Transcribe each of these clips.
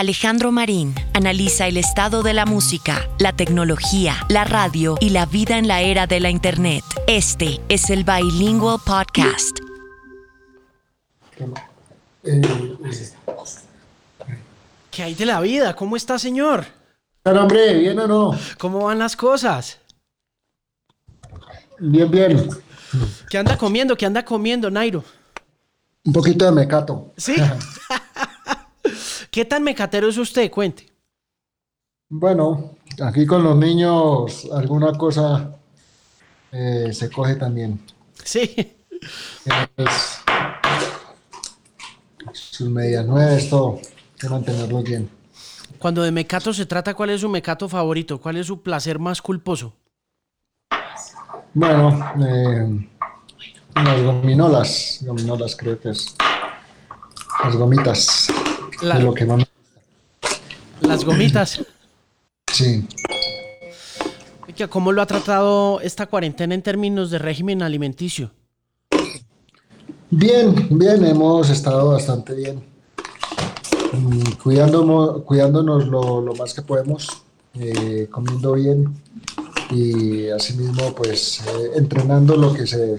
Alejandro Marín analiza el estado de la música, la tecnología, la radio y la vida en la era de la Internet. Este es el Bilingual Podcast. ¿Qué hay de la vida? ¿Cómo está, señor? Pero hombre, ¿bien o no? ¿Cómo van las cosas? Bien, bien. ¿Qué anda comiendo? ¿Qué anda comiendo, Nairo? Un poquito de mecato. ¿Sí? ¿Qué tan mecatero es usted? Cuente. Bueno, aquí con los niños alguna cosa eh, se coge también. Sí. Es- sus medias nuevas, todo. Hay que mantenerlos bien. Cuando de mecato se trata, ¿cuál es su mecato favorito? ¿Cuál es su placer más culposo? Bueno, eh, las gominolas. Gominolas creo que es. Las gomitas. La- De lo que me- Las gomitas. Sí. ¿Cómo lo ha tratado esta cuarentena en términos de régimen alimenticio? Bien, bien, hemos estado bastante bien. Mm, Cuidándonos, cuidándonos lo, lo más que podemos, eh, comiendo bien y asimismo pues eh, entrenando lo que se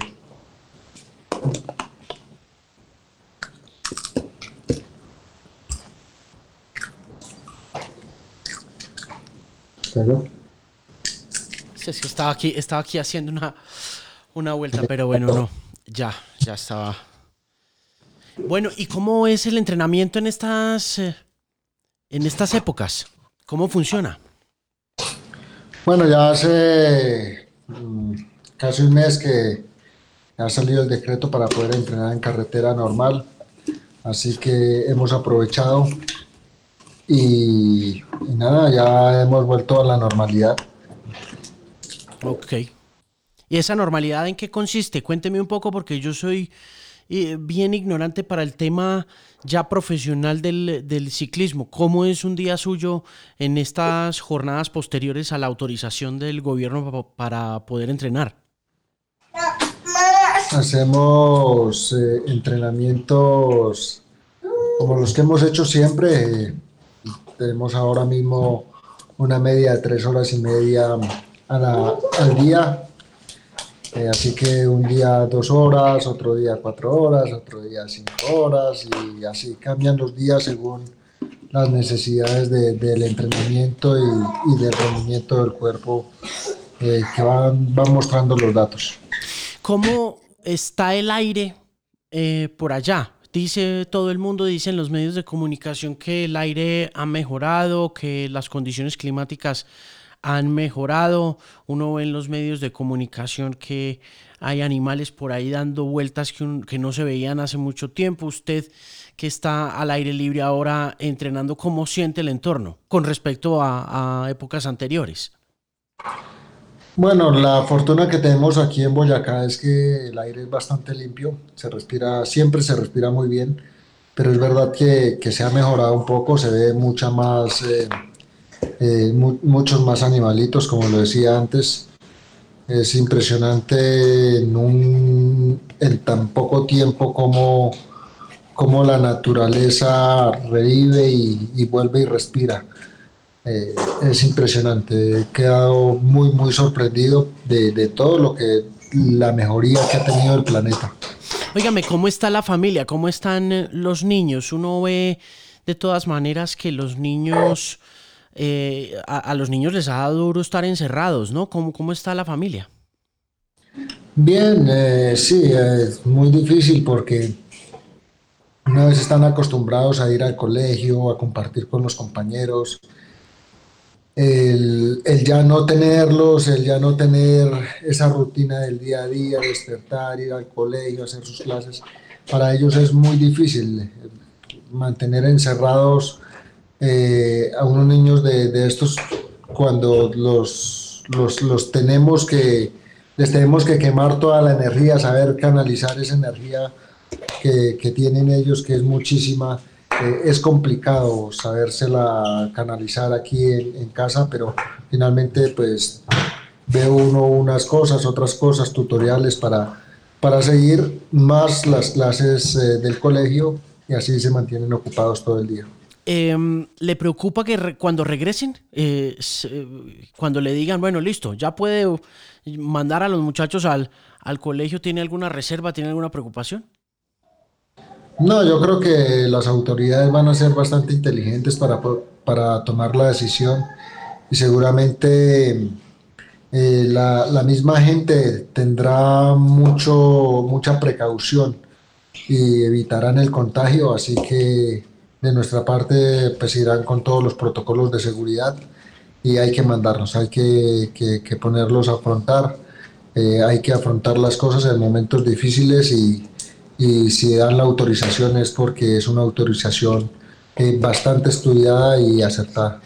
Claro. Sí, es que estaba aquí, estaba aquí haciendo una, una vuelta, pero bueno, no. Ya, ya estaba. Bueno, ¿y cómo es el entrenamiento en estas, eh, en estas épocas? ¿Cómo funciona? Bueno, ya hace mm, casi un mes que ha salido el decreto para poder entrenar en carretera normal, así que hemos aprovechado y, y nada, ya hemos vuelto a la normalidad. Ok. ¿Y esa normalidad en qué consiste? Cuénteme un poco porque yo soy eh, bien ignorante para el tema ya profesional del, del ciclismo. ¿Cómo es un día suyo en estas jornadas posteriores a la autorización del gobierno pa- para poder entrenar? Hacemos eh, entrenamientos como los que hemos hecho siempre. eh, tenemos ahora mismo una media de tres horas y media al día. Eh, así que un día dos horas, otro día cuatro horas, otro día cinco horas y así cambian los días según las necesidades de- del entrenamiento y, del rendimiento del cuerpo eh, que van, van mostrando los datos. ¿Cómo está el aire eh, por allá? Dice todo el mundo, dicen los medios de comunicación que el aire ha mejorado, que las condiciones climáticas han mejorado. Uno ve en los medios de comunicación que hay animales por ahí dando vueltas que, no se veían hace mucho tiempo. Usted que está al aire libre ahora entrenando, ¿cómo siente el entorno con respecto a, a épocas anteriores? Bueno, la fortuna que tenemos aquí en Boyacá es que el aire es bastante limpio, se respira, siempre se respira muy bien, pero es verdad que, se ha mejorado un poco, se ve mucha más, eh, eh, mu- muchos más animalitos, como lo decía antes. Es impresionante en, tan poco tiempo como, como la naturaleza revive y vuelve y respira. Eh, es impresionante, he quedado muy, muy sorprendido de, de todo lo que, la mejoría que ha tenido el planeta. Óigame, ¿cómo está la familia? ¿Cómo están eh, los niños? Uno ve de todas maneras que los niños, eh, a, a los niños les ha dado duro estar encerrados, ¿no? ¿Cómo, cómo está la familia? Bien, eh, sí, es muy difícil porque una vez están acostumbrados a ir al colegio, a compartir con los compañeros, el, ya no tenerlos, el ya no tener esa rutina del día a día, despertar, ir al colegio, hacer sus clases, para ellos es muy difícil eh, mantener encerrados eh, a unos niños de, de estos cuando los, los, los tenemos que, les tenemos que quemar toda la energía, saber canalizar esa energía que, que tienen ellos, que es muchísima. Eh, es complicado sabérsela canalizar aquí en, en casa, pero finalmente pues veo uno unas cosas, otras cosas, tutoriales para, para seguir más las clases eh, del colegio y así se mantienen ocupados todo el día. Em, ¿Le preocupa que cuando regresen, eh, cuando le digan, bueno, listo, ya puede mandar a los muchachos al, al colegio, ¿tiene alguna reserva, tiene alguna preocupación? No, yo creo que las autoridades van a ser bastante inteligentes para, para tomar la decisión. Y seguramente eh, la, misma gente tendrá mucho, mucha precaución y evitarán el contagio, así que de nuestra parte pues irán con todos los protocolos de seguridad y hay que mandarlos, hay que, ponerlos a afrontar, eh, hay que afrontar las cosas en momentos difíciles y, si dan la autorización es porque es una autorización eh, bastante estudiada y acertada.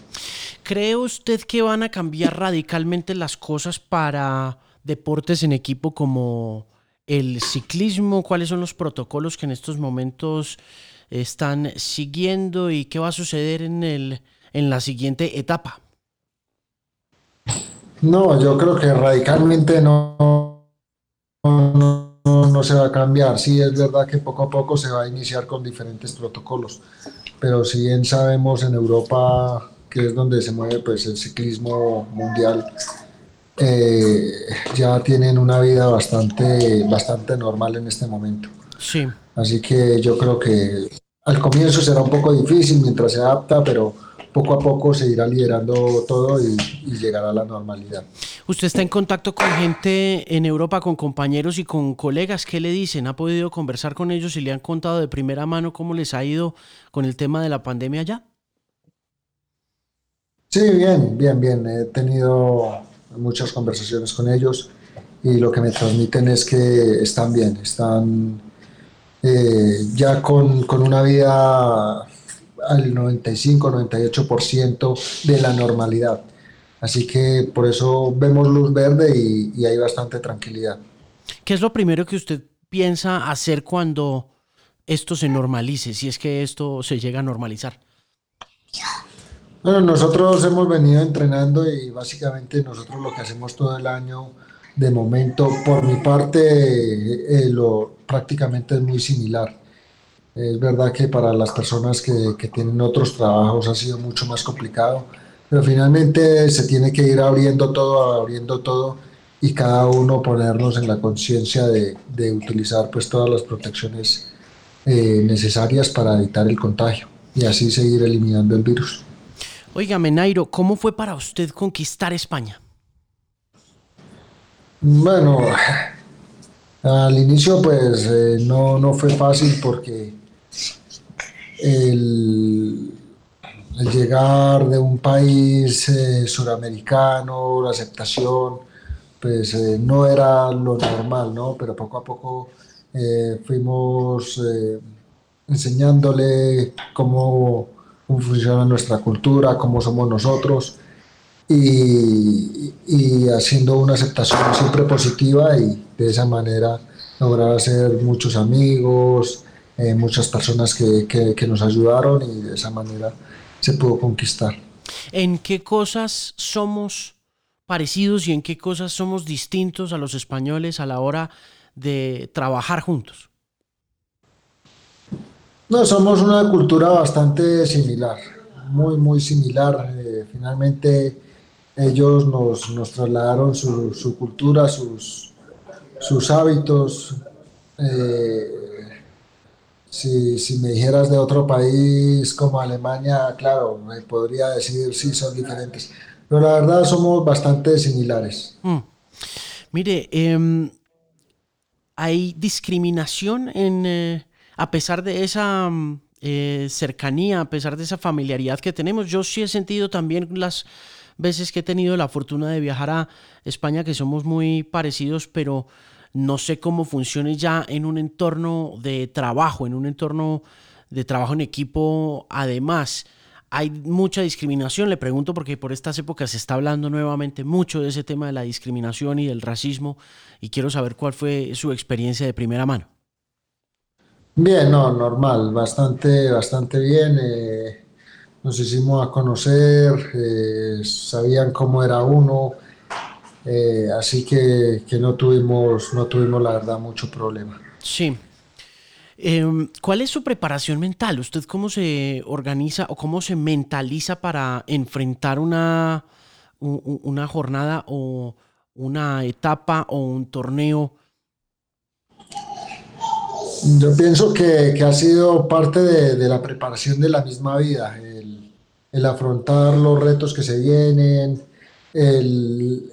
¿Cree usted que van a cambiar radicalmente las cosas para deportes en equipo como el ciclismo? ¿Cuáles son los protocolos que en estos momentos están siguiendo y qué va a suceder en, el, en la siguiente etapa? No, yo creo que radicalmente no, no, no, se va a cambiar. Sí, es verdad que poco a poco se va a iniciar con diferentes protocolos, pero si bien sabemos en Europa que es donde se mueve pues el ciclismo mundial, eh, ya tienen una vida bastante, bastante normal en este momento. Sí. Así que yo creo que al comienzo será un poco difícil mientras se adapta, pero poco a poco se irá liderando todo y, y, llegará a la normalidad. Usted está en contacto con gente en Europa, con compañeros y con colegas. ¿Qué le dicen? ¿Ha podido conversar con ellos y le han contado de primera mano cómo les ha ido con el tema de la pandemia allá? Sí, bien, bien, bien. He tenido muchas conversaciones con ellos y lo que me transmiten es que están bien, están eh, ya con, una vida al 95-98% de la normalidad. Así que por eso vemos luz verde y, y, hay bastante tranquilidad. ¿Qué es lo primero que usted piensa hacer cuando esto se normalice, si es que esto se llega a normalizar? Bueno, nosotros hemos venido entrenando y básicamente nosotros lo que hacemos todo el año, de momento, por mi parte, eh, lo, prácticamente es muy similar. Es verdad que para las personas que, que, tienen otros trabajos ha sido mucho más complicado, pero finalmente se tiene que ir abriendo todo, abriendo todo y cada uno ponernos en la conciencia de, de, utilizar pues todas las protecciones eh, necesarias para evitar el contagio y así seguir eliminando el virus. Oiga, Nairo, ¿cómo fue para usted conquistar España? Bueno, al inicio pues eh, no, fue fácil porque el, llegar de un país eh, suramericano, la aceptación, pues eh, no era lo normal, ¿no? Pero poco a poco fuimos enseñándole cómo funciona nuestra cultura, cómo somos nosotros y, haciendo una aceptación siempre positiva y de esa manera lograr hacer muchos amigos, eh, muchas personas que, que, nos ayudaron y de esa manera se pudo conquistar. ¿En qué cosas somos parecidos y en qué cosas somos distintos a los españoles a la hora de trabajar juntos? No, somos una cultura bastante similar, muy, muy similar. Eh, finalmente ellos nos, nos trasladaron su, su, cultura, sus, sus hábitos. Eh, si, si, me dijeras de otro país como Alemania, claro, me podría decir sí, son diferentes. Pero la verdad somos bastante similares. Mm. Mire, em, hay discriminación en... Eh, a pesar de esa mm, eh, cercanía, a pesar de esa familiaridad que tenemos, yo sí he sentido también las veces que he tenido la fortuna de viajar a España, que somos muy parecidos, pero no sé cómo funcione ya en un entorno de trabajo, en un entorno de trabajo en equipo. Además, hay mucha discriminación, le pregunto porque por estas épocas se está hablando nuevamente mucho de ese tema de la discriminación y del racismo y quiero saber cuál fue su experiencia de primera mano. Bien, no, normal, bastante, bastante bien. Eh, nos hicimos a conocer, eh, sabían cómo era uno, eh, así que, no, tuvimos, no tuvimos la verdad mucho problema. Sí. Em, ¿Cuál es su preparación mental? ¿Usted cómo se organiza o cómo se mentaliza para enfrentar una, una jornada o una etapa o un torneo? Yo pienso que, ha sido parte de, la preparación de la misma vida, el, el afrontar los retos que se vienen, el,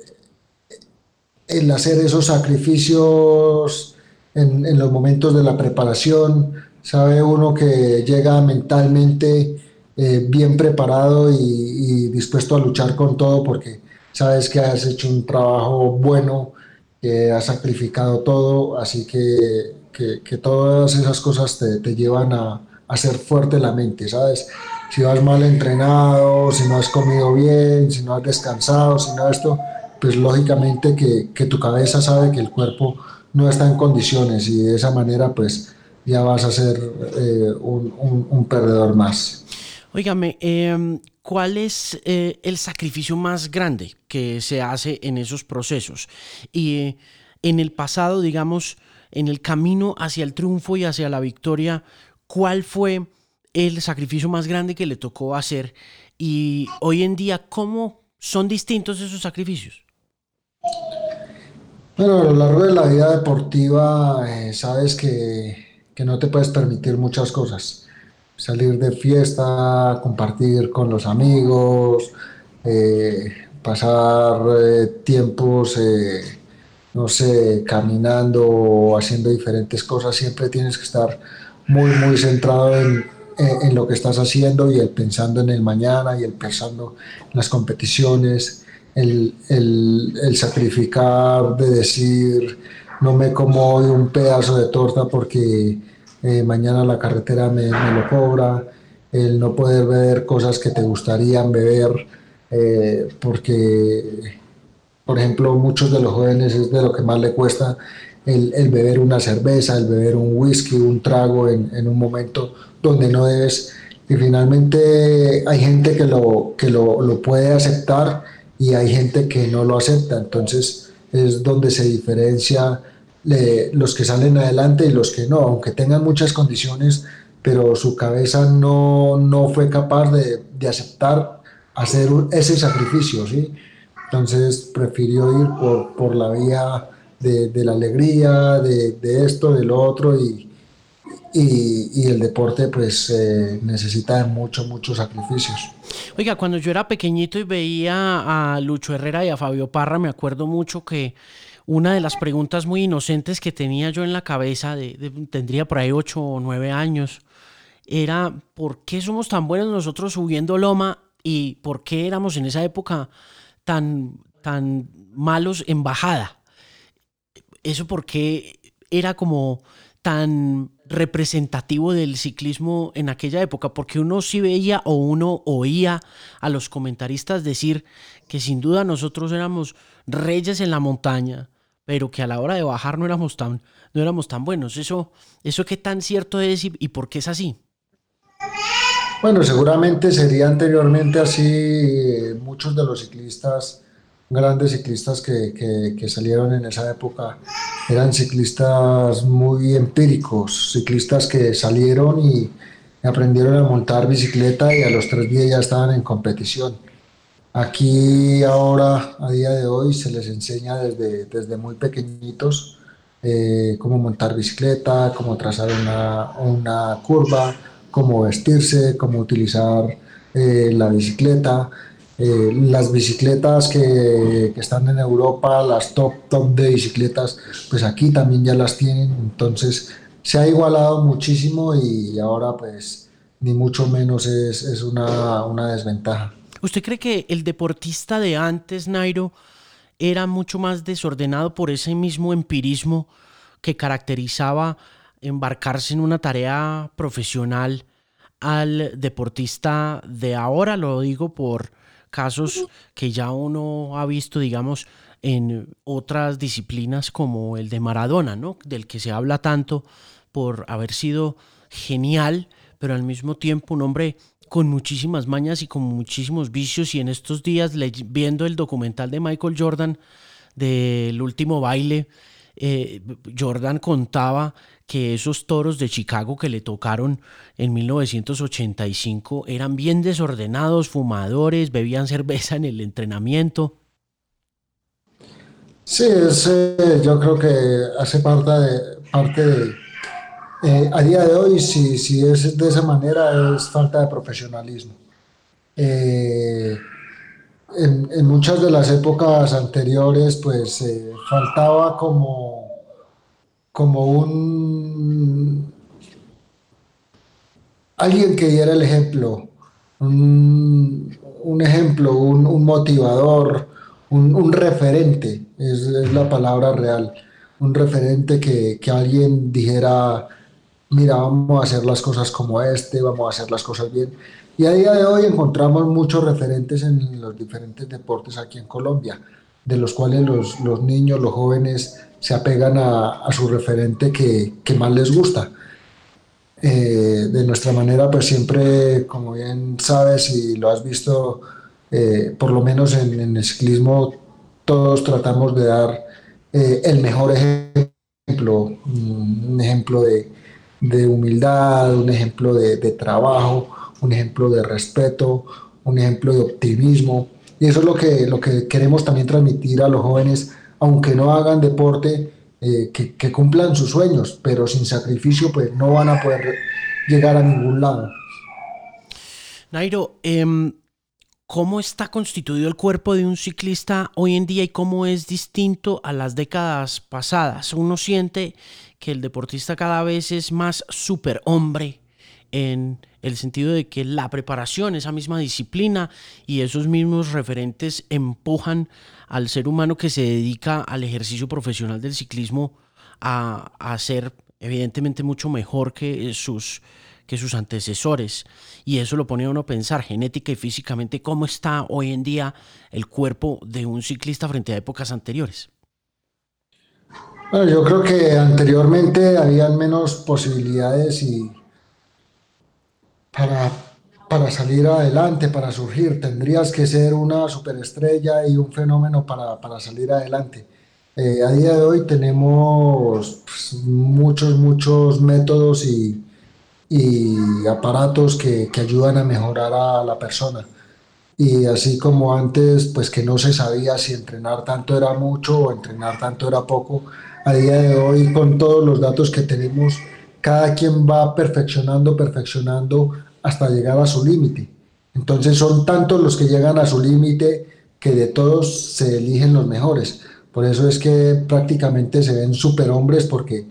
el hacer esos sacrificios en, los momentos de la preparación. Sabe uno que llega mentalmente eh, bien preparado y, dispuesto a luchar con todo porque sabes que has hecho un trabajo bueno, que has sacrificado todo, así que, que, todas esas cosas te, te llevan a, a, ser fuerte la mente, ¿sabes? Si vas mal entrenado, si no has comido bien, si no has descansado, si no esto, pues lógicamente que, tu cabeza sabe que el cuerpo no está en condiciones y de esa manera pues ya vas a ser eh, un, perdedor más. Óigame, em, ¿cuál es eh, el sacrificio más grande que se hace en esos procesos? Y eh, en el pasado, digamos, en el camino hacia el triunfo y hacia la victoria, ¿cuál fue el sacrificio más grande que le tocó hacer? Y hoy en día, ¿cómo son distintos esos sacrificios? Bueno, a lo largo de la vida deportiva eh, sabes que, no te puedes permitir muchas cosas. Salir de fiesta, compartir con los amigos, eh, pasar eh, tiempos, no sé, caminando o haciendo diferentes cosas. Siempre tienes que estar muy, muy centrado en, en lo que estás haciendo y el pensando en el mañana y el pensando en las competiciones el, el, sacrificar de decir no me como hoy un pedazo de torta porque eh, mañana la carretera me, lo cobra, el no poder beber cosas que te gustarían beber, eh, porque, por ejemplo, muchos de los jóvenes es de lo que más le cuesta el, el beber una cerveza, el beber un whisky, un trago en, en, un momento donde no debes. Y finalmente hay gente que lo, que lo, lo puede aceptar y hay gente que no lo acepta. Entonces es donde se diferencia los que salen adelante y los que no, aunque tengan muchas condiciones, pero su cabeza no, no fue capaz de, de aceptar hacer ese sacrificio, ¿sí? Entonces prefirió ir por, por la vía de, la alegría, de, de, esto, de lo otro, y, y, el deporte pues eh, necesita mucho, muchos sacrificios. Oiga, cuando yo era pequeñito y veía a Lucho Herrera y a Fabio Parra, me acuerdo mucho que una de las preguntas muy inocentes que tenía yo en la cabeza, de, tendría por ahí ocho o nueve años, era ¿por qué somos tan buenos nosotros subiendo loma y por qué éramos en esa época tan, tan malos en bajada? Eso porque era como tan representativo del ciclismo en aquella época, porque uno sí veía o uno oía a los comentaristas decir que sin duda nosotros éramos reyes en la montaña, pero que a la hora de bajar no éramos tan, no éramos tan buenos. Eso, eso qué tan cierto es y, y por qué es así. Bueno, seguramente sería anteriormente así. Muchos de los ciclistas grandes ciclistas que, que, salieron en esa época eran ciclistas muy empíricos, ciclistas que salieron y aprendieron a montar bicicleta y a los tres días ya estaban en competición. Aquí ahora, a día de hoy, se les enseña desde, desde muy pequeñitos eh, cómo montar bicicleta, cómo trazar una, una, curva, cómo vestirse, cómo utilizar eh, la bicicleta. Eh, las bicicletas que, están en Europa, las top, top de bicicletas, pues aquí también ya las tienen. Entonces se ha igualado muchísimo y ahora pues ni mucho menos es, es una, una desventaja. ¿Usted cree que el deportista de antes, Nairo, era mucho más desordenado por ese mismo empirismo que caracterizaba embarcarse en una tarea profesional al deportista de ahora? Lo digo por casos que ya uno ha visto, digamos, en otras disciplinas como el de Maradona, ¿no? Del que se habla tanto por haber sido genial, pero al mismo tiempo un hombre con muchísimas mañas y con muchísimos vicios y en estos días viendo el documental de Michael Jordan del último baile, eh, Jordan contaba que esos toros de Chicago que le tocaron en 1985 eran bien desordenados, fumadores, bebían cerveza en el entrenamiento. Sí, yo creo que hace parte de, parte eh, a día de hoy, si, si, es de esa manera, es falta de profesionalismo. Eh, en, muchas de las épocas anteriores, pues eh, faltaba como, como un alguien que diera el ejemplo, un, ejemplo, un, motivador, un, referente, es, la palabra real, un referente que, que alguien dijera, mira, vamos a hacer las cosas como este, vamos a hacer las cosas bien y a día de hoy encontramos muchos referentes en los diferentes deportes aquí en Colombia, de los cuales los, los niños, los jóvenes se apegan a, su referente que, más les gusta. Eh, de nuestra manera, pues siempre, como bien sabes y lo has visto, eh, por lo menos en, el ciclismo, todos tratamos de dar eh, el mejor ejemplo, un ejemplo de, de humildad, un ejemplo de, de trabajo, un ejemplo de respeto, un ejemplo de optimismo. Y eso es lo que, lo que queremos también transmitir a los jóvenes, aunque no hagan deporte, eh, que, cumplan sus sueños, pero sin sacrificio pues no van a poder llegar a ningún lado. Nairo, em, ¿cómo está constituido el cuerpo de un ciclista hoy en día y cómo es distinto a las décadas pasadas? Uno siente que el deportista cada vez es más superhombre en el sentido de que la preparación, esa misma disciplina y esos mismos referentes empujan al ser humano que se dedica al ejercicio profesional del ciclismo a, a ser evidentemente mucho mejor que sus, que sus antecesores. Y eso lo pone a uno a pensar genética y físicamente cómo está hoy en día el cuerpo de un ciclista frente a épocas anteriores. Bueno, yo creo que anteriormente habían menos posibilidades y, para, para salir adelante, para surgir. Tendrías que ser una superestrella y un fenómeno para, para salir adelante. Eh, a día de hoy tenemos pues, muchos, muchos métodos y, y aparatos que, que, ayudan a mejorar a la persona. Y así como antes, pues que no se sabía si entrenar tanto era mucho o entrenar tanto era poco, a día de hoy con todos los datos que tenemos, cada quien va perfeccionando, perfeccionando hasta llegar a su límite. Entonces son tantos los que llegan a su límite que de todos se eligen los mejores. Por eso es que prácticamente se ven superhombres porque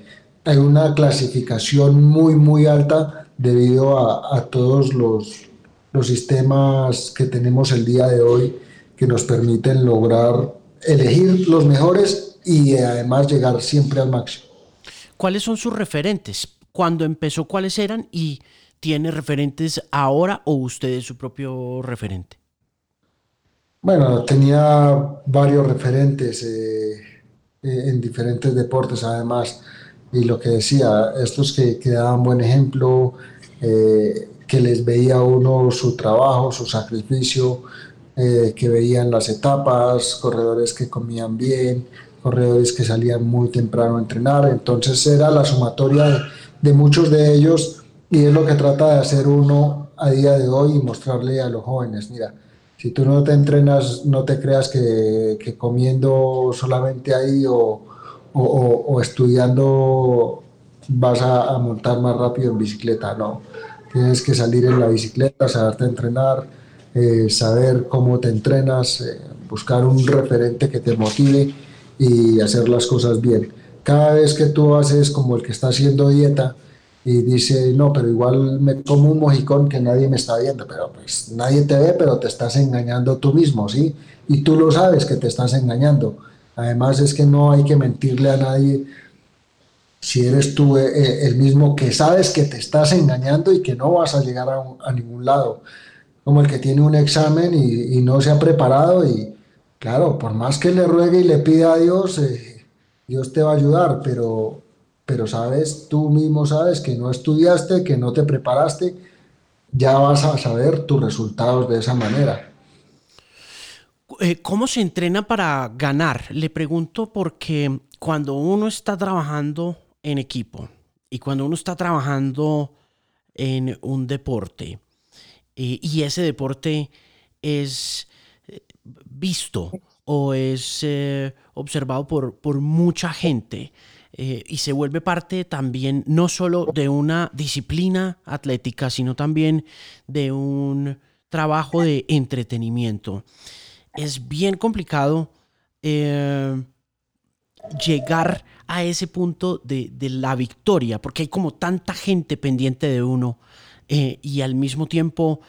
hay una clasificación muy, muy alta debido a, todos los, los sistemas que tenemos el día de hoy que nos permiten lograr elegir los mejores y además llegar siempre al máximo. ¿Cuáles son sus referentes? ¿Cuándo empezó? ¿Cuáles eran? ¿Y tiene referentes ahora o usted es su propio referente? Bueno, tenía varios referentes eh, eh, en diferentes deportes además. Y lo que decía, estos que, daban buen ejemplo, eh, que les veía uno su trabajo, su sacrificio, que veían las etapas, corredores que comían bien, corredores que salían muy temprano a entrenar. Entonces era la sumatoria de muchos de ellos y es lo que trata de hacer uno a día de hoy y mostrarle a los jóvenes, mira, si tú no te entrenas, no te creas que, comiendo solamente ahí o, o, estudiando vas a, a, montar más rápido en bicicleta, no. Tienes que salir en la bicicleta, saberte entrenar, eh, saber cómo te entrenas, eh, buscar un referente que te motive y hacer las cosas bien. Cada vez que tú haces como el que está haciendo dieta, y dice, no, pero igual me como un mojicón que nadie me está viendo, pero pues nadie te ve, pero te estás engañando tú mismo, ¿sí? Y tú lo sabes que te estás engañando. Además es que no hay que mentirle a nadie si eres tú eh, eh, el mismo que sabes que te estás engañando y que no vas a llegar a, ningún lado. Como el que tiene un examen y, no se ha preparado y claro, por más que le ruegue y le pida a Dios, eh, Dios te va a ayudar, pero pero sabes, tú mismo sabes que no estudiaste, que no te preparaste, ya vas a saber tus resultados de esa manera. Eh, ¿Cómo se entrena para ganar? Le pregunto porque cuando uno está trabajando en equipo y cuando uno está trabajando en un deporte eh, y ese deporte es eh, visto o es eh, observado por, por, mucha gente y se vuelve parte también no solo de una disciplina atlética, sino también de un trabajo de entretenimiento. Es bien complicado llegar a ese punto de, la victoria, porque hay como tanta gente pendiente de uno eh, y al mismo tiempo,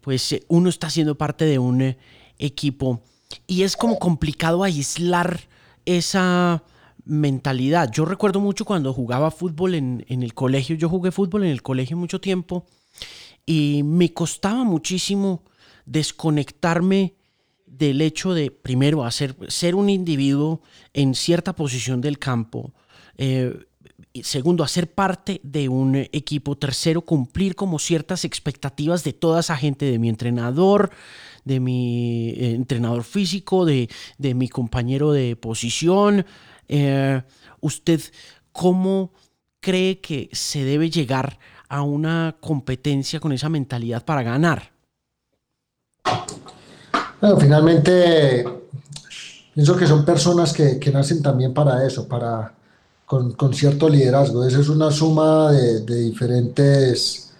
pues eh, uno está siendo parte de un eh, equipo y es como complicado aislar esa mentalidad. Yo recuerdo mucho cuando jugaba fútbol en, en el colegio, yo jugué fútbol en el colegio mucho tiempo y me costaba muchísimo desconectarme del hecho de, primero, hacer, ser un individuo en cierta posición del campo, eh, segundo, hacer parte de un equipo, tercero, cumplir como ciertas expectativas de toda esa gente, de mi entrenador, de mi eh, entrenador físico, de, mi compañero de posición. Eh, ¿Usted cómo cree que se debe llegar a una competencia con esa mentalidad para ganar? Bueno, finalmente, pienso que son personas que, que nacen también para eso, para con, con, cierto liderazgo. Esa es una suma de, de diferentes,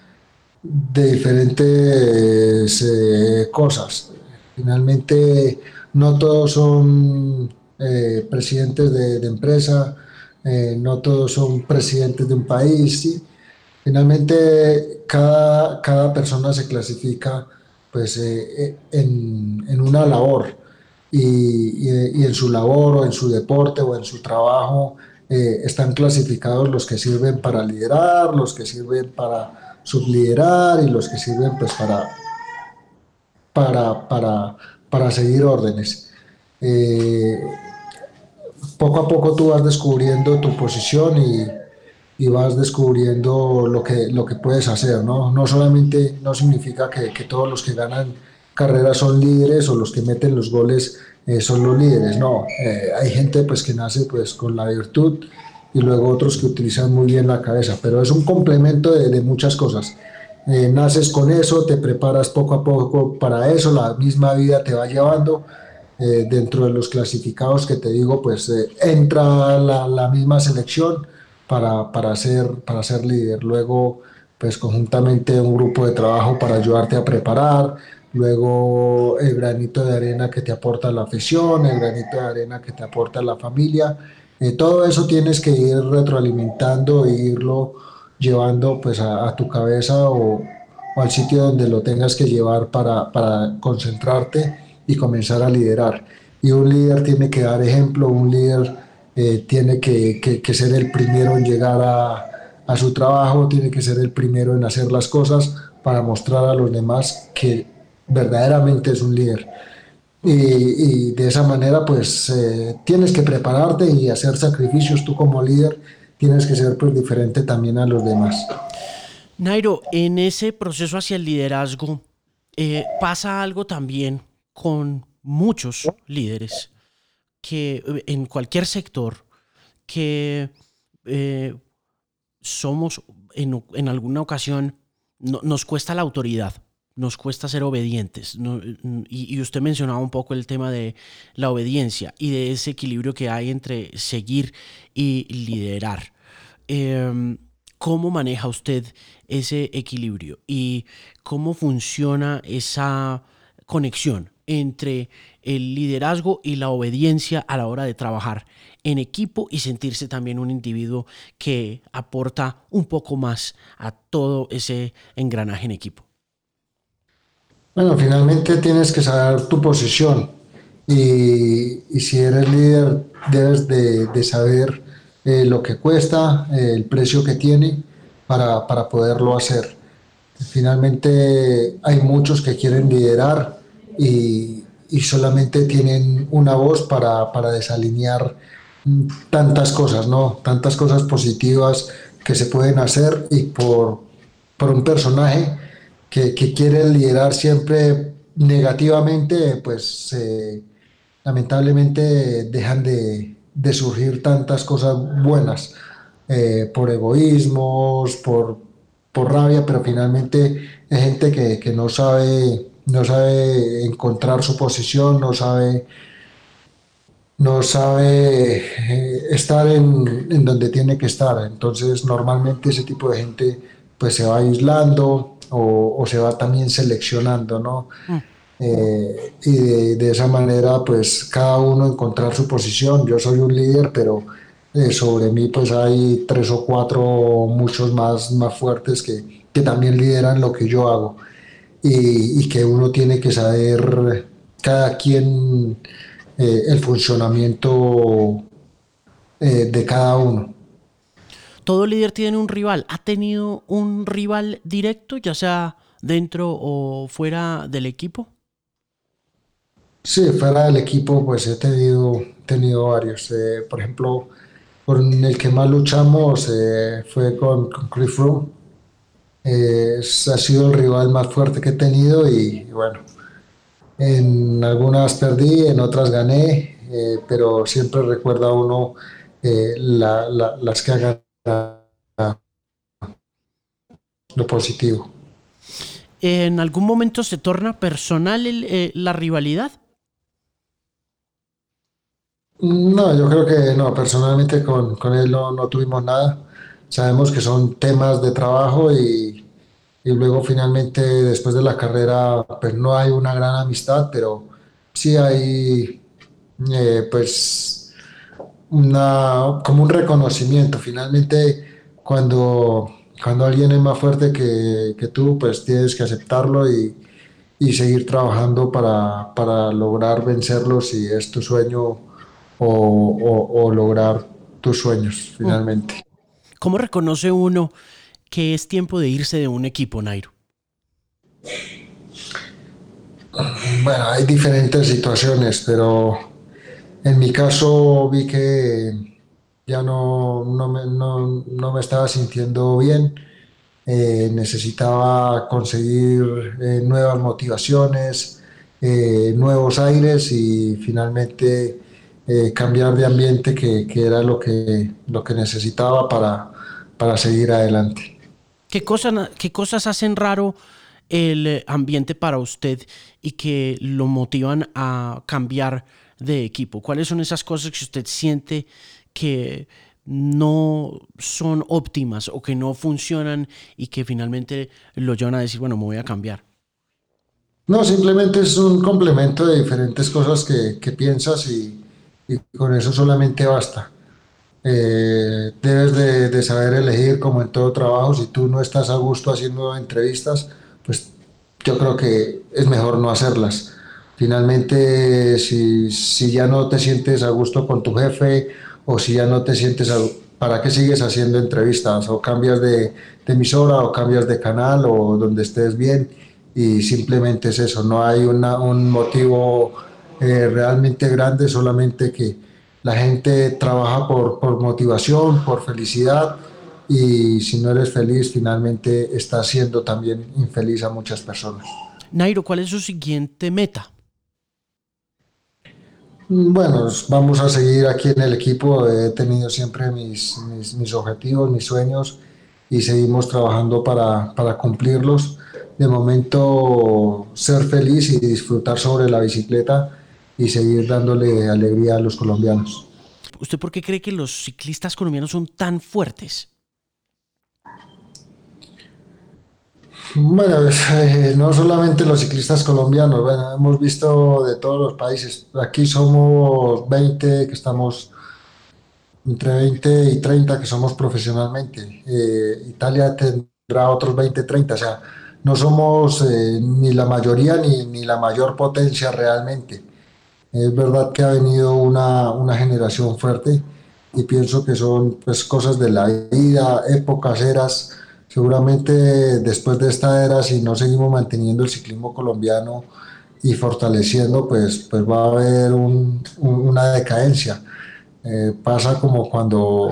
de diferentes eh, cosas. Finalmente, no todos son eh, presidentes de, de empresa, eh, no todos son presidentes de un país. ¿sí? Finalmente, cada, cada persona se clasifica pues, en, en, una labor y, y, en su labor o en su deporte o en su trabajo eh, están clasificados los que sirven para liderar, los que sirven para subliderar y los que sirven pues para, para, para, para seguir órdenes. poco a poco tú vas descubriendo tu posición y, y vas descubriendo lo que, lo que puedes hacer, ¿no? No solamente, no significa que, que todos los que ganan carreras son líderes o los que meten los goles eh, son los líderes, no, eh, hay gente pues que nace pues con la virtud y luego otros que utilizan muy bien la cabeza, pero es un complemento de, muchas cosas. Eh, naces con eso, te preparas poco a poco para eso, la misma vida te va llevando. dentro de los clasificados que te digo, pues entra la, la misma selección, para, para, ser, para ser líder. Luego, pues conjuntamente un grupo de trabajo para ayudarte a preparar. Luego el granito de arena que te aporta la afición, el granito de arena que te aporta la familia. Eh, todo eso tienes que ir retroalimentando e irlo llevando pues a, tu cabeza o, o, al sitio donde lo tengas que llevar para, para concentrarte y comenzar a liderar. Y un líder tiene que dar ejemplo, un líder eh, tiene que, que, ser el primero en llegar a, a, su trabajo, tiene que ser el primero en hacer las cosas para mostrar a los demás que verdaderamente es un líder. Y, de esa manera, pues eh, tienes que prepararte y hacer sacrificios. Tú como líder tienes que ser pues, diferente también a los demás. Nairo, en ese proceso hacia el liderazgo, eh, pasa algo también con muchos líderes que eh, en cualquier sector que somos en, alguna ocasión, nos cuesta la autoridad, nos cuesta ser obedientes. y, usted mencionaba un poco el tema de la obediencia y de ese equilibrio que hay entre seguir y liderar. Em, ¿Cómo maneja usted ese equilibrio y cómo funciona esa conexión entre el liderazgo y la obediencia a la hora de trabajar en equipo y sentirse también un individuo que aporta un poco más a todo ese engranaje en equipo. Bueno, finalmente tienes que saber tu posición y, si eres líder debes de, saber eh, lo que cuesta, eh, el precio que tiene para, para poderlo hacer. Finalmente hay muchos que quieren liderar y, y solamente tienen una voz para, para desalinear tantas cosas, ¿no? Tantas cosas positivas que se pueden hacer y por, por un personaje que, que, quiere liderar siempre negativamente, pues lamentablemente dejan de, de surgir tantas cosas buenas, eh, por egoísmos, por, por rabia, pero finalmente es gente que, que, no, sabe, no sabe encontrar su posición, no sabe, no sabe eh, estar en, en, donde tiene que estar. Entonces normalmente ese tipo de gente pues se va aislando o, o se va también seleccionando, ¿no? Mm. Eh, y de, esa manera pues cada uno encontrar su posición. Yo soy un líder, pero eh, sobre mí pues hay tres o cuatro, muchos más, más fuertes que, que también lideran lo que yo hago y, y que uno tiene que saber cada quien eh, el funcionamiento de cada uno. Todo líder tiene un rival. ¿Ha tenido un rival directo, ya sea dentro o fuera del equipo? Sí, fuera del equipo, pues he tenido, tenido varios. Eh, por ejemplo, con el que más luchamos eh, fue con, Chris Froome. Eh, ha sido el rival más fuerte que he tenido y, bueno, en algunas perdí, en otras gané, pero siempre recuerda uno las que lo positivo. ¿En algún momento se torna personal la rivalidad? No, yo creo que no, personalmente con, con él no, no, tuvimos nada. Sabemos que son temas de trabajo y, y, luego finalmente después de la carrera pues no hay una gran amistad, pero sí hay eh, pues una, como un reconocimiento. Finalmente cuando, cuando alguien es más fuerte que, que tú, pues tienes que aceptarlo y, y seguir trabajando para, para lograr vencerlo si es tu sueño o, lograr tus sueños finalmente. ¿Cómo reconoce uno que es tiempo de irse de un equipo, Nairo? Bueno, hay diferentes situaciones, pero en mi caso vi que ya no, no, me, no, me estaba sintiendo bien. Eh, necesitaba conseguir eh, nuevas motivaciones, eh, nuevos aires y finalmente cambiar de ambiente que, que, era lo que, lo que necesitaba para, para seguir adelante. ¿Qué, cosa, ¿Qué cosas hacen raro el ambiente para usted y que lo motivan a cambiar de equipo? ¿Cuáles son esas cosas que usted siente que no son óptimas o que no funcionan y que finalmente lo llevan a decir, bueno, me voy a cambiar? No, simplemente es un complemento de diferentes cosas que, que piensas y, y con eso solamente basta. Eh, debes de, saber elegir como en todo trabajo, si tú no estás a gusto haciendo entrevistas, pues yo creo que es mejor no hacerlas. Finalmente, si, si ya no te sientes a gusto con tu jefe o si ya no te sientes a, ¿para qué sigues haciendo entrevistas? O cambias de, de, emisora o cambias de canal o donde estés bien y simplemente es eso, no hay una, un motivo eh, realmente grande, solamente que la gente trabaja por, por motivación, por felicidad y si no eres feliz, finalmente estás siendo también infeliz a muchas personas. Nairo, ¿cuál es su siguiente meta? Bueno, vamos a seguir aquí en el equipo. He tenido siempre mis, mis, mis objetivos, mis sueños y seguimos trabajando para, para, cumplirlos. De momento, ser feliz y disfrutar sobre la bicicleta y seguir dándole alegría a los colombianos. ¿Usted por qué cree que los ciclistas colombianos son tan fuertes? Bueno, eh, no solamente los ciclistas colombianos, bueno, hemos visto de todos los países. Aquí somos 20 que estamos entre 20 y 30 que somos profesionalmente. Eh, Italia tendrá otros 20, 30, o sea, no somos eh, ni la mayoría ni, ni la mayor potencia realmente. Es verdad que ha venido una, una generación fuerte y pienso que son pues, cosas de la vida, épocas, eras. Seguramente después de esta era, si no seguimos manteniendo el ciclismo colombiano y fortaleciendo, pues, pues va a haber un, una decadencia. Eh, pasa como cuando,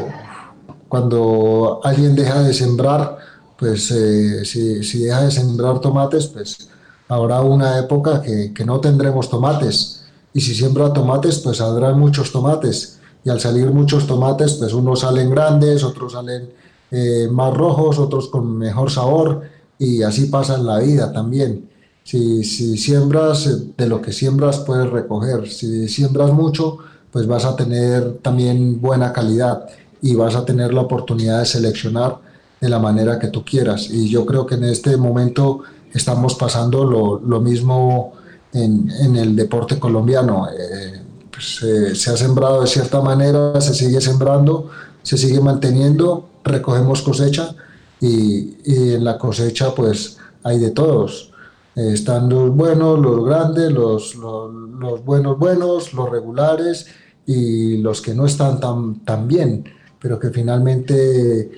cuando alguien deja de sembrar, pues eh, si, si, deja de sembrar tomates, pues habrá una época que, que no tendremos tomates y si siembra tomates, pues saldrán muchos tomates. y al salir muchos tomates, pues unos salen grandes, otros salen eh, más rojos, otros con mejor sabor y así pasa en la vida también. Si, si siembras, eh, de lo que siembras puedes recoger. Si siembras mucho, pues vas a tener también buena calidad y vas a tener la oportunidad de seleccionar de la manera que tú quieras. Y yo creo que en este momento estamos pasando lo, lo mismo en, en, el deporte colombiano. Eh, pues, se ha sembrado de cierta manera, se sigue sembrando, se sigue manteniendo, recogemos cosecha y, y en la cosecha pues hay de todos. Eh, están los buenos, los grandes, los, los, buenos buenos, los regulares y los que no están tan, tan bien pero que finalmente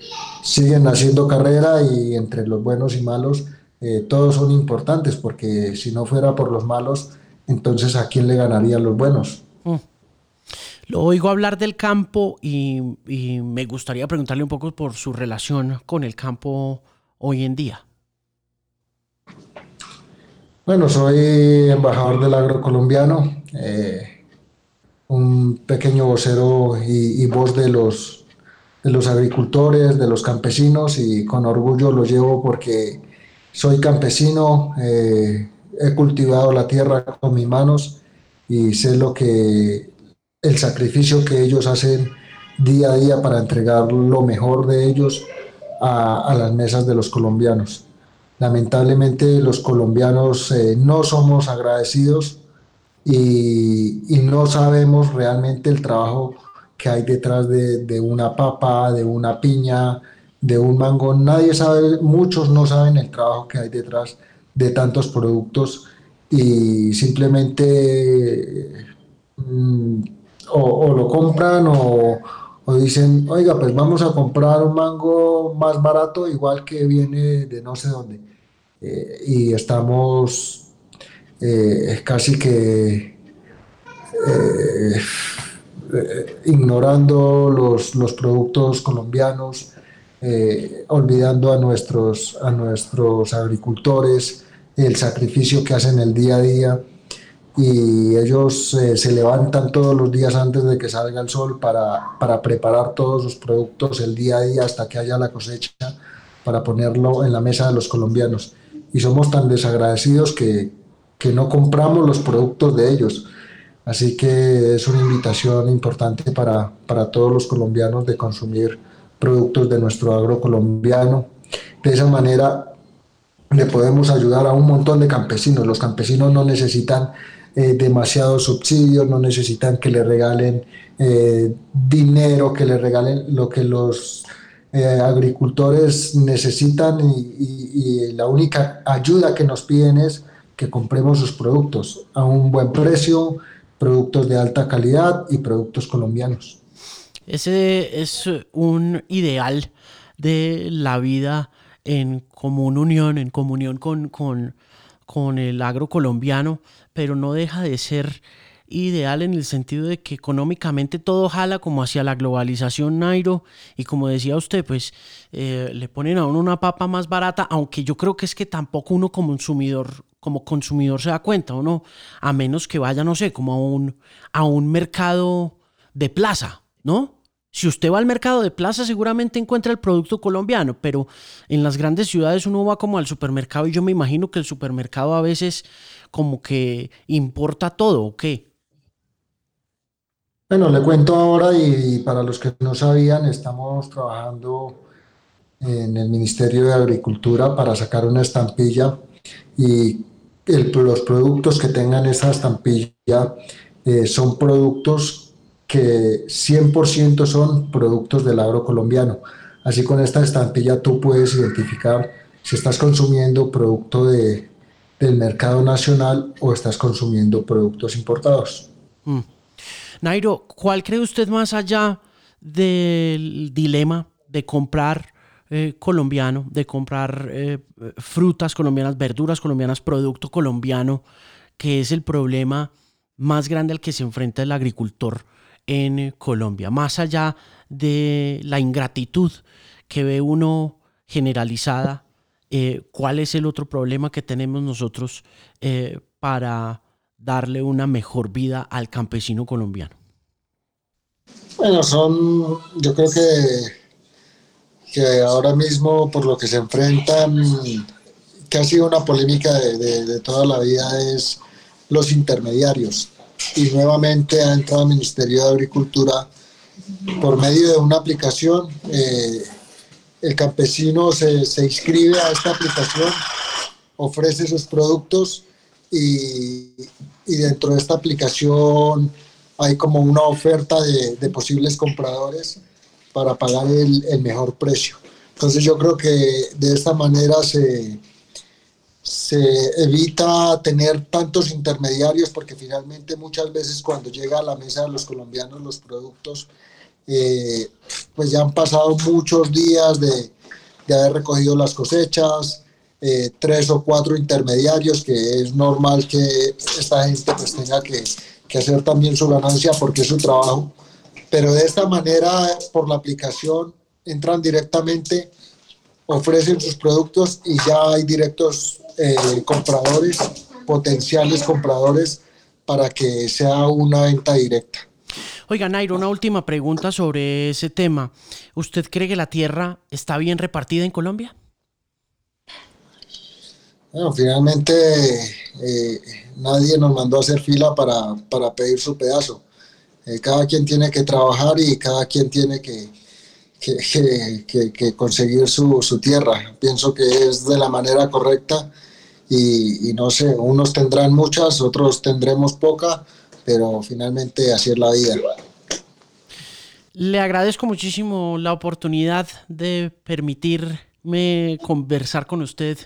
siguen haciendo carrera y entre los buenos y malos eh, todos son importantes, porque si no fuera por los malos, entonces ¿a quién le ganarían los buenos? Lo oigo hablar del campo y, me gustaría preguntarle un poco por su relación con el campo hoy en día. Bueno, soy embajador del agro colombiano, eh, un pequeño vocero y, y voz de los de los agricultores, de los campesinos y con orgullo lo llevo porque soy campesino, eh, he cultivado la tierra con mis manos y sé lo que el sacrificio que ellos hacen día a día para entregar lo mejor de ellos a, las mesas de los colombianos. Lamentablemente los colombianos eh, no somos agradecidos y, no sabemos realmente el trabajo que hay detrás de, de, una papa, de una piña, de un mango. Nadie sabe, muchos no saben el trabajo que hay detrás de tantos productos y simplemente mm, o, lo compran o, o, dicen, oiga, pues vamos a comprar un mango más barato, igual que viene de no sé dónde. Eh, y estamos eh, casi que... Eh, ignorando los, los, productos colombianos, olvidando a nuestros, a nuestros agricultores, el sacrificio que hacen el día a día y ellos eh, se levantan todos los días antes de que salga el sol para, para, preparar todos los productos el día a día hasta que haya la cosecha para ponerlo en la mesa de los colombianos. Y somos tan desagradecidos que, que no compramos los productos de ellos. Así que es una invitación importante para, para todos los colombianos de consumir productos de nuestro agro colombiano. De esa manera le podemos ayudar a un montón de campesinos. Los campesinos no necesitan eh, demasiados subsidios, no necesitan que le regalen eh, dinero, que le regalen lo que los eh, agricultores necesitan y, la única ayuda que nos piden es que compremos sus productos a un buen precio, productos de alta calidad y productos colombianos. Ese es un ideal de la vida en común unión, en comunión con, con, con el agro colombiano, pero no deja de ser ideal en el sentido de que económicamente todo jala como hacia la globalización, Nairo, y como decía usted, pues eh, le ponen a uno una papa más barata, aunque yo creo que es que tampoco uno como consumidor como consumidor se da cuenta, o no, a menos que vaya, no sé, como a un, a un mercado de plaza, ¿no? Si usted va al mercado de plaza, seguramente encuentra el producto colombiano, pero en las grandes ciudades uno va como al supermercado y yo me imagino que el supermercado a veces como que importa todo, ¿o qué? Bueno, le cuento ahora y para los que no sabían, estamos trabajando en el Ministerio de Agricultura para sacar una estampilla y los productos que tengan esa estampilla eh, son productos que 100% son productos del agro colombiano. Así con esta estampilla tú puedes identificar si estás consumiendo producto de, del mercado nacional o estás consumiendo productos importados. Mm. Nairo, ¿cuál cree usted más allá del dilema de comprar eh, colombiano, de comprar eh, frutas colombianas, verduras colombianas, producto colombiano, que es el problema más grande al que se enfrenta el agricultor en Colombia, más allá de la ingratitud que ve uno generalizada, eh, ¿cuál es el otro problema que tenemos nosotros para darle una mejor vida al campesino colombiano? Bueno, son, yo creo que, que ahora mismo por lo que se enfrentan, que ha sido una polémica de, toda la vida, es los intermediarios. Y nuevamente ha entrado el Ministerio de Agricultura por medio de una aplicación. Eh, el campesino se, se inscribe a esta aplicación, ofrece sus productos y, y dentro de esta aplicación hay como una oferta de, de posibles compradores para pagar el, el, mejor precio. Entonces yo creo que de esta manera se, se evita tener tantos intermediarios porque finalmente muchas veces cuando llega a la mesa de los colombianos los productos, eh, pues ya han pasado muchos días de, de haber recogido las cosechas, eh, tres o cuatro intermediarios, que es normal que esta gente pues tenga que, que hacer también su ganancia porque es su trabajo. Pero de esta manera, por la aplicación, entran directamente, ofrecen sus productos y ya hay directos eh, compradores, potenciales compradores, para que sea una venta directa. Oiga, Nairo, una última pregunta sobre ese tema. ¿Usted cree que la tierra está bien repartida en Colombia? Bueno, finalmente eh, nadie nos mandó a hacer fila para, para pedir su pedazo. Eh, cada quien tiene que trabajar y cada quien tiene que, que, conseguir su, su, tierra. Pienso que es de la manera correcta y, y, no sé, unos tendrán muchas, otros tendremos poca, pero finalmente así es la vida. Le agradezco muchísimo la oportunidad de permitirme conversar con usted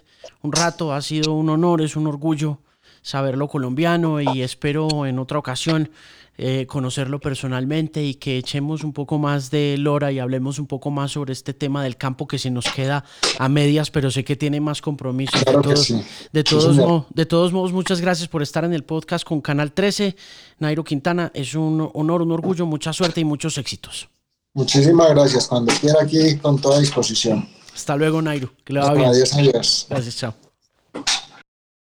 un rato. Ha sido un honor, es un orgullo saberlo colombiano y espero en otra ocasión eh, conocerlo personalmente y que echemos un poco más de lora y hablemos un poco más sobre este tema del campo que se nos queda a medias, pero sé que tiene más compromiso. de, todos, de, todos modos, de todos modos, muchas gracias por estar en el podcast con Canal 13. Nairo Quintana, es un honor, un orgullo, mucha suerte y muchos éxitos. Muchísimas gracias. Cuando quiera aquí, con toda disposición. Hasta luego, Nairo. Que le va bien. Adiós, adiós. Gracias, chao.